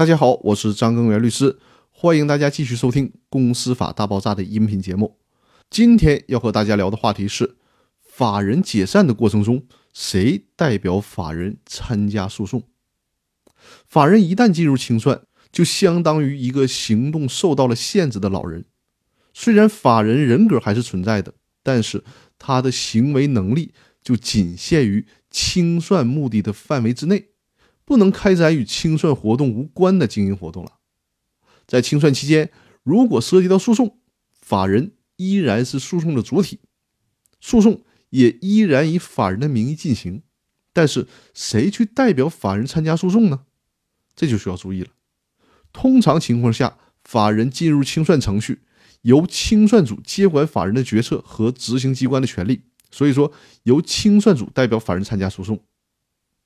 大家好，我是张根源律师，欢迎大家继续收听《公司法大爆炸》的音频节目。今天要和大家聊的话题是：法人解散的过程中，谁代表法人参加诉讼？法人一旦进入清算，就相当于一个行动受到了限制的老人。虽然法人人格还是存在的，但是他的行为能力就仅限于清算目的的范围之内。不能开展与清算活动无关的经营活动了。在清算期间，如果涉及到诉讼，法人依然是诉讼的主体，诉讼也依然以法人的名义进行。但是，谁去代表法人参加诉讼呢？这就需要注意了。通常情况下，法人进入清算程序，由清算组接管法人的决策和执行机关的权利，所以说由清算组代表法人参加诉讼。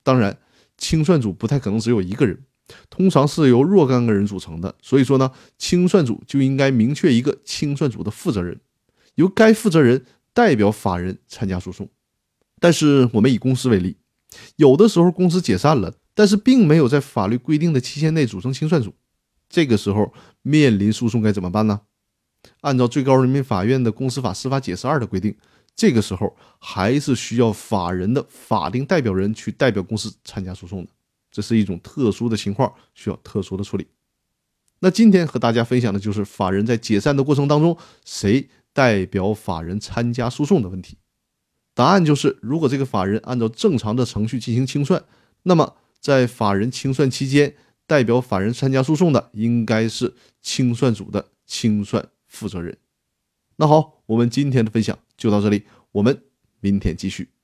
当然。清算组不太可能只有一个人，通常是由若干个人组成的。所以说呢，清算组就应该明确一个清算组的负责人，由该负责人代表法人参加诉讼。但是我们以公司为例，有的时候公司解散了，但是并没有在法律规定的期限内组成清算组，这个时候面临诉讼该怎么办呢？按照最高人民法院的公司法司法解释二的规定。这个时候还是需要法人的法定代表人去代表公司参加诉讼的，这是一种特殊的情况，需要特殊的处理。那今天和大家分享的就是法人在解散的过程当中，谁代表法人参加诉讼的问题。答案就是，如果这个法人按照正常的程序进行清算，那么在法人清算期间，代表法人参加诉讼的应该是清算组的清算负责人。那好，我们今天的分享就到这里，我们明天继续。